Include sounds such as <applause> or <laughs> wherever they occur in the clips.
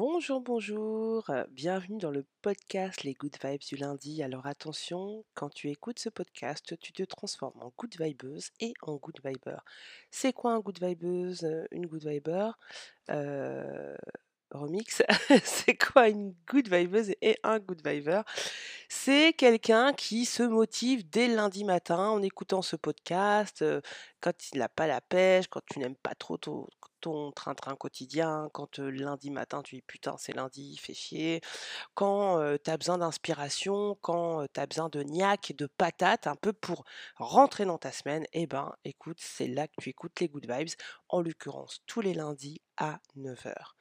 Bonjour, bonjour, heu, bienvenue dans le podcast Les Good Vibes du lundi. Alors attention, quand tu écoutes ce podcast, tu te transformes en good vibeuse et en good viber. C'est quoi un good vibeuse, heu, une good viber? Heu, remix, <laughs> c'est quoi une good vibeuse et un good viber? C'est quelqu'un qui se motive dès lundi matin en écoutant ce podcast, heu, quand il n'a pas la pêche, quand tu n'aimes pas trop ton train-train quotidien, quand, heu, lundi matin tu dis: «Putain, c'est lundi, fait chier», quand, heu, tu as besoin d'inspiration, quand, tu as besoin de niaque, de patates un peu pour rentrer dans ta semaine et ben, écoute, c'est là que tu écoutes les good vibes, en l'occurrence tous les lundis à 9:00.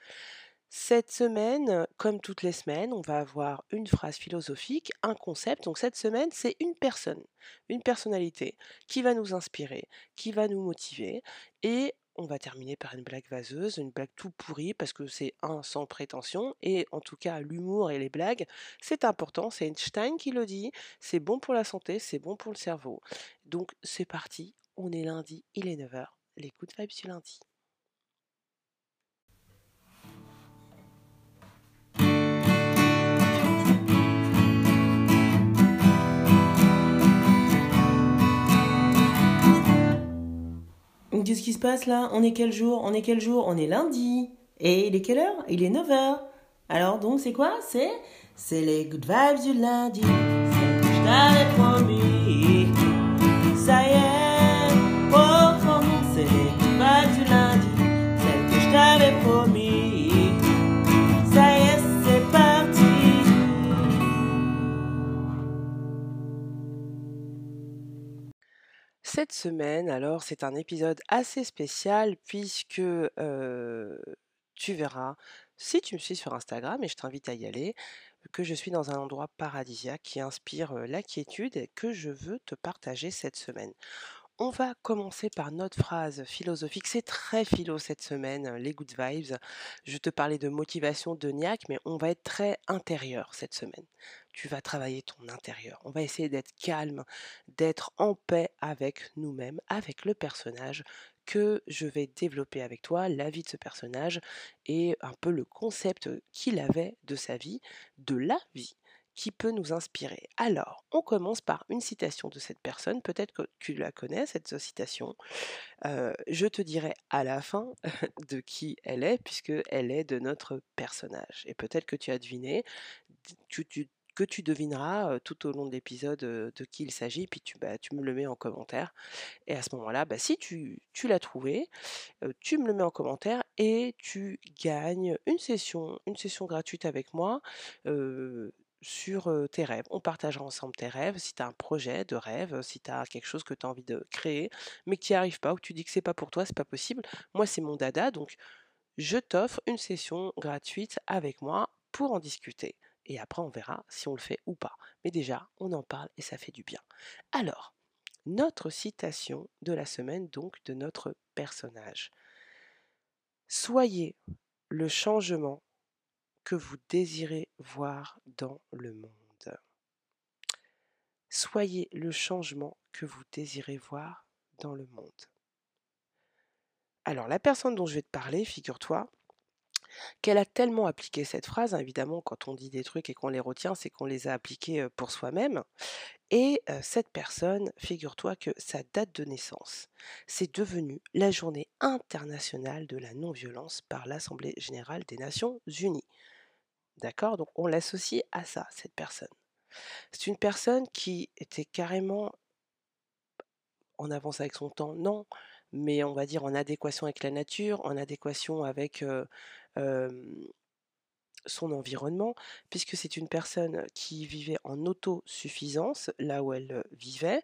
Cette semaine, comme toutes les semaines, on va avoir une phrase philosophique, un concept. Donc cette semaine, c'est une personne, une personnalité qui va nous inspirer, qui va nous motiver et on va terminer par une blague vaseuse, une blague tout pourrie parce que c'est un sans prétention et en tout cas l'humour et les blagues, c'est important, c'est Einstein qui le dit, c'est bon pour la santé, c'est bon pour le cerveau. Donc c'est parti, on est lundi, il est 9:00, les good vibes du lundi. Qu'est-ce qui se passe là? On est quel jour? On est quel jour? On est lundi. Et il est quelle heure? Il est 9h. Alors donc c'est quoi? C'est c'est les good vibes du lundi. Celle que je t'avais promis. Cette semaine, alors, c'est un épisode assez spécial puisque, tu verras, si tu me suis sur Instagram et je t'invite à y aller, que je suis dans un endroit paradisiaque qui inspire, la quiétude et que je veux te partager cette semaine. On va commencer par notre phrase philosophique. C'est très philo cette semaine, euh, les good vibes. Je te parlais de motivation, de niaque, mais on va être très intérieur cette semaine. Tu vas travailler ton intérieur. On va essayer d'être calme, d'être en paix avec nous-mêmes, avec le personnage que je vais développer avec toi, la vie de ce personnage et un peu le concept qu'il avait de sa vie, de la vie qui peut nous inspirer. Alors, on commence par une citation de cette personne. Peut-être que tu la connais, cette citation. Euh, je te dirai à la fin <laughs> de qui elle est, puisque elle est de notre personnage. Et peut-être que tu as deviné, tu, que tu devineras euh, tout au long de l'épisode euh, de qui il s'agit, puis tu, bah, tu me le mets en commentaire. Et à ce moment-là, bah, si tu, tu l'as trouvé, tu me le mets en commentaire et tu gagnes une session, une session gratuite avec moi. Sur tes rêves. On partagera ensemble tes rêves. Si tu as un projet de rêve, si tu as quelque chose que tu as envie de créer, mais tu n'y arrives pas, ou que tu dis que c'est pas pour toi, c'est pas possible. Moi, c'est mon dada, donc je t'offre une session gratuite avec moi pour en discuter. Et après, on verra si on le fait ou pas. Mais déjà, on en parle et ça fait du bien. Alors, notre citation de la semaine, donc, de notre personnage. Soyez le changement que vous désirez voir dans le monde. Soyez le changement que vous désirez voir dans le monde. Alors la personne dont je vais te parler, figure-toi, qu'elle a tellement appliqué cette phrase, évidemment quand on dit des trucs et qu'on les retient, c'est qu'on les a appliqués pour soi-même. Et cette personne, figure-toi que sa date de naissance, c'est devenu la journée internationale de la non-violence par l'Assemblée générale des Nations unies. D'accord? Donc on l'associe à ça, cette personne. C'est une personne qui était carrément en avance avec son temps, non, mais on va dire en adéquation avec la nature, en adéquation avec son environnement, puisque c'est une personne qui vivait en autosuffisance là où elle vivait,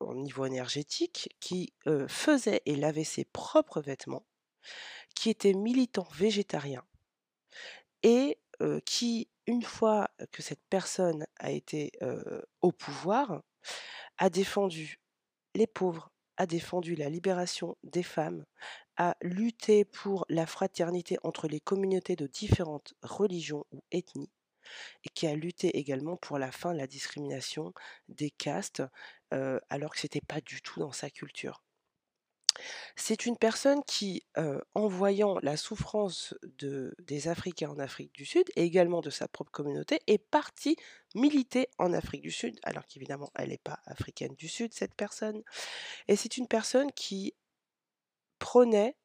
au niveau énergétique, qui faisait et lavait ses propres vêtements, qui était militant végétarien et qui, une fois que cette personne a été au pouvoir, a défendu les pauvres, a défendu la libération des femmes, a lutté pour la fraternité entre les communautés de différentes religions ou ethnies, et qui a lutté également pour la fin de la discrimination des castes, alors que ce n'était pas du tout dans sa culture. C'est une personne qui, en voyant la souffrance de des Africains en Afrique du Sud et également de sa propre communauté, est partie militer en Afrique du Sud, alors qu'évidemment elle n'est pas africaine du Sud cette personne et c'est une personne qui prônait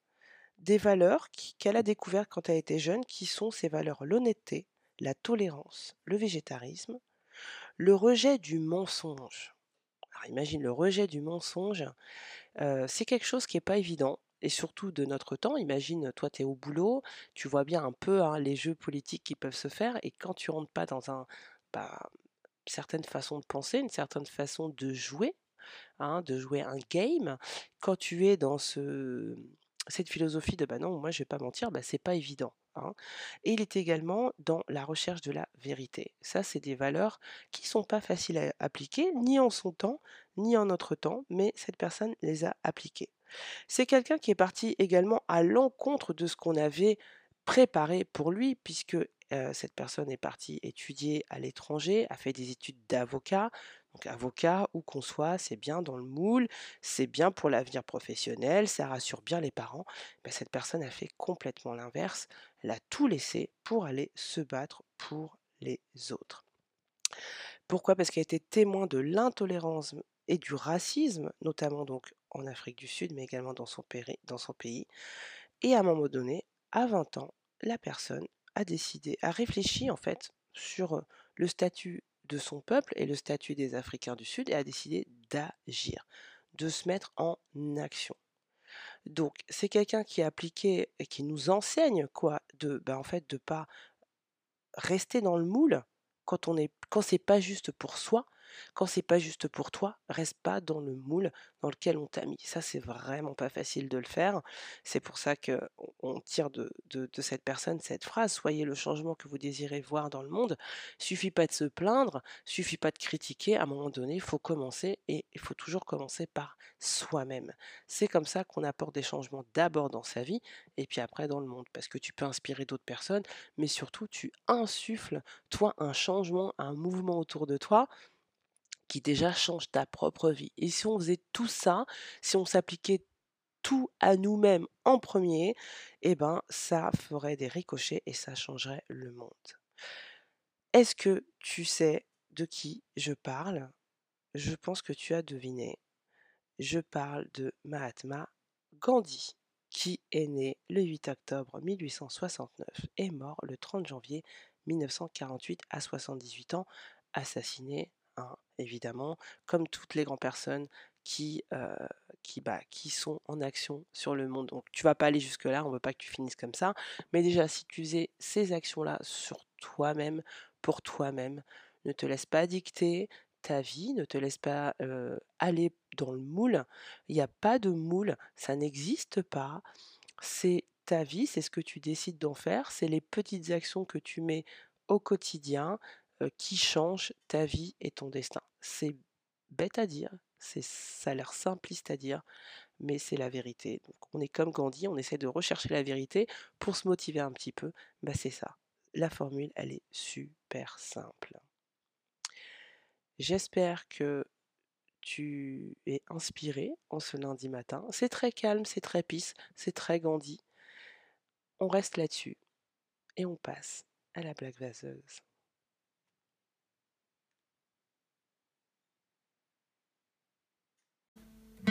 des valeurs qu'elle a découvertes quand elle était jeune, qui sont ces valeurs: l'honnêteté, la tolérance, le végétarisme, le rejet du mensonge. Imagine le rejet du mensonge, c'est quelque chose qui est pas évident et surtout de notre temps. Imagine, toi, tu es au boulot, tu vois bien un peu, hein, les jeux politiques qui peuvent se faire et quand tu rentres pas dans un bah, certaine façon de penser, une certaine façon de jouer, hein, de jouer un game, quand tu es dans ce cette philosophie de: «Bah, non, moi je vais pas mentir», bah, c'est pas évident, hein et il est également dans la recherche de la vérité. Ça, c'est des valeurs qui sont pas faciles à appliquer, ni en son temps, ni en notre temps, mais cette personne les a appliquées. C'est quelqu'un qui est parti également à l'encontre de ce qu'on avait préparé pour lui puisque, heu, cette personne est partie étudier à l'étranger, a fait des études d'avocat. Avocat, où qu'on soit, c'est bien dans le moule, c'est bien pour l'avenir professionnel, ça rassure bien les parents. Bah, cette personne a fait complètement l'inverse, elle a tout laissé pour aller se battre pour les autres. Pourquoi? Parce qu'elle était témoin de l'intolérance et du racisme, notamment donc en Afrique du Sud, mais également dans son dans son pays et à un moment donné, à 20 ans, la personne a décidé a réfléchi en fait sur, heu, le statut de son peuple et le statut des Africains du Sud et a décidé d'agir, de se mettre en action. Donc c'est quelqu'un qui a appliqué et qui nous enseigne quoi? De, bah, en fait, de pas rester dans le moule quand on est quand c'est pas juste pour soi, quand c'est pas juste pour toi, reste pas dans le moule dans lequel on t'a mis. Ça, c'est vraiment pas facile de le faire. C'est pour ça qu'on on tire de cette personne cette phrase: «Soyez le changement que vous désirez voir dans le monde». Suffit pas de se plaindre, suffit pas de critiquer, à un moment donné, il faut commencer et il faut toujours commencer par soi-même. C'est comme ça qu'on apporte des changements d'abord dans sa vie et puis après dans le monde. Parce que tu peux inspirer d'autres personnes, mais surtout tu insuffles, toi, un changement, un mouvement autour de toi qui déjà change ta propre vie et si on faisait tout ça, si on s'appliquait tout à nous-mêmes en premier, et ben, ça ferait des ricochets et ça changerait le monde. Est-ce que tu sais de qui je parle? Je pense que tu as deviné. Je parle de Mahatma Gandhi, qui est né le 8 octobre 1869 et mort le 30 janvier 1948 à 78 ans, assassiné, hein, évidemment, comme toutes les grandes personnes qui, heu, qui, bah, qui sont en action sur le monde. Donc tu vas pas aller jusque-là, on veut pas que tu finisses comme ça, mais déjà si tu faisais ces actions-là sur toi-même, pour toi-même, ne te laisse pas dicter ta vie, ne te laisse pas, heu, aller dans le moule. Il y a pas de moule, ça n'existe pas. C'est ta vie, c'est ce que tu décides d'en faire, c'est les petites actions que tu mets au quotidien, qui changent ta vie et ton destin. C'est bête à dire, ça a l'air simpliste à dire, mais c'est la vérité. On est comme Gandhi, on essaie de rechercher la vérité pour se motiver un petit peu, bah, c'est ça. La formule, elle est super simple. J'espère que tu es inspiré en ce lundi matin. C'est très calme, c'est très peace, c'est très Gandhi. On reste là-dessus et on passe à la blague vaseuse. Black vaseuse, black vaseuse, black vaseuse,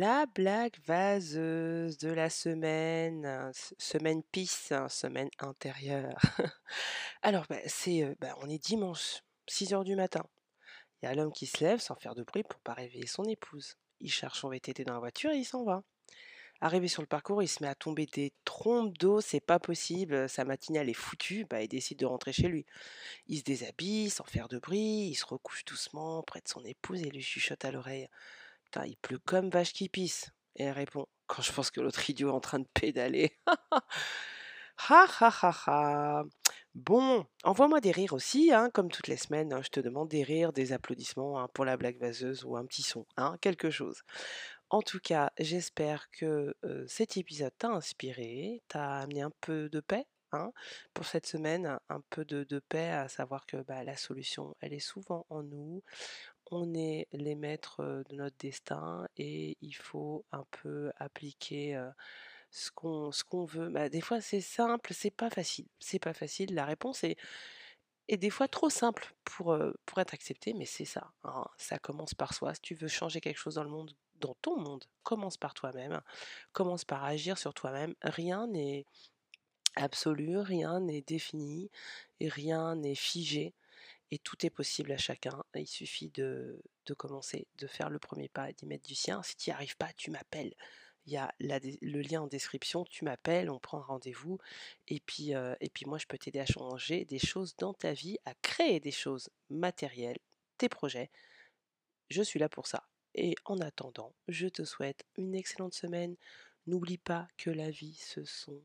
la blague vaseuse. De la semaine, semaine peace, hein, semaine intérieure. <laughs> Alors, bah, c'est, euh, bah, on est dimanche, 6 heures du matin. Il y a l'homme qui se lève sans faire de bruit pour pas réveiller son épouse. Il cherche son VTT dans la voiture et il s'en va. Arrivé sur le parcours, il se met à tomber des trompes d'eau, c'est pas possible, sa matinale est foutue, bah, il décide de rentrer chez lui. Il se déshabille sans faire de bruit, il se recouche doucement près de son épouse et lui chuchote à l'oreille. Putain, il pleut comme vache qui pisse. Et elle répond, quand je pense que l'autre idiot est en train de pédaler. <laughs> Ha ha ha ha. Bon, envoie-moi des rires aussi, hein, comme toutes les semaines. hein, je te demande des rires, des applaudissements hein, pour la blague vaseuse ou un petit son, hein, quelque chose. En tout cas, j'espère que cet épisode t'a inspiré, t'a amené un peu de paix. hein, pour cette semaine, un peu de, paix, à savoir que bah, la solution, elle est souvent en nous. On est les maîtres de notre destin et il faut un peu appliquer ce qu'on veut. Bah, des fois, c'est simple, c'est pas facile. C'est pas facile. La réponse est, des fois trop simple pour, pour être acceptée, mais c'est ça. hein. Ça commence par soi. Si tu veux changer quelque chose dans le monde, dans ton monde, commence par toi-même. Commence par agir sur toi-même. Rien n'est absolu, rien n'est défini rien n'est figé. Et tout est possible à chacun. Il suffit de, de commencer, de faire le premier pas d'y mettre du sien. Si tu n'y arrives pas, tu m'appelles. Il y a le lien en description, tu m'appelles, on prend rendez-vous. Et euh, et puis moi, je peux t'aider à changer des choses dans ta vie, à créer des choses matérielles, tes projets. Je suis là pour ça. Et en attendant, je te souhaite une excellente semaine. N'oublie pas que la vie, ce sont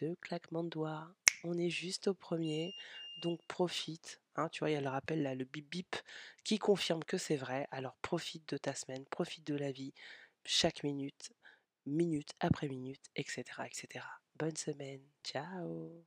deux claquements de doigts. On est juste au premier, donc profite. Hein, tu vois, il y a le rappel là, le bip bip, qui confirme que c'est vrai. Alors profite de ta semaine, profite de la vie, chaque minute, minute après minute, etc., etc. Bonne semaine, ciao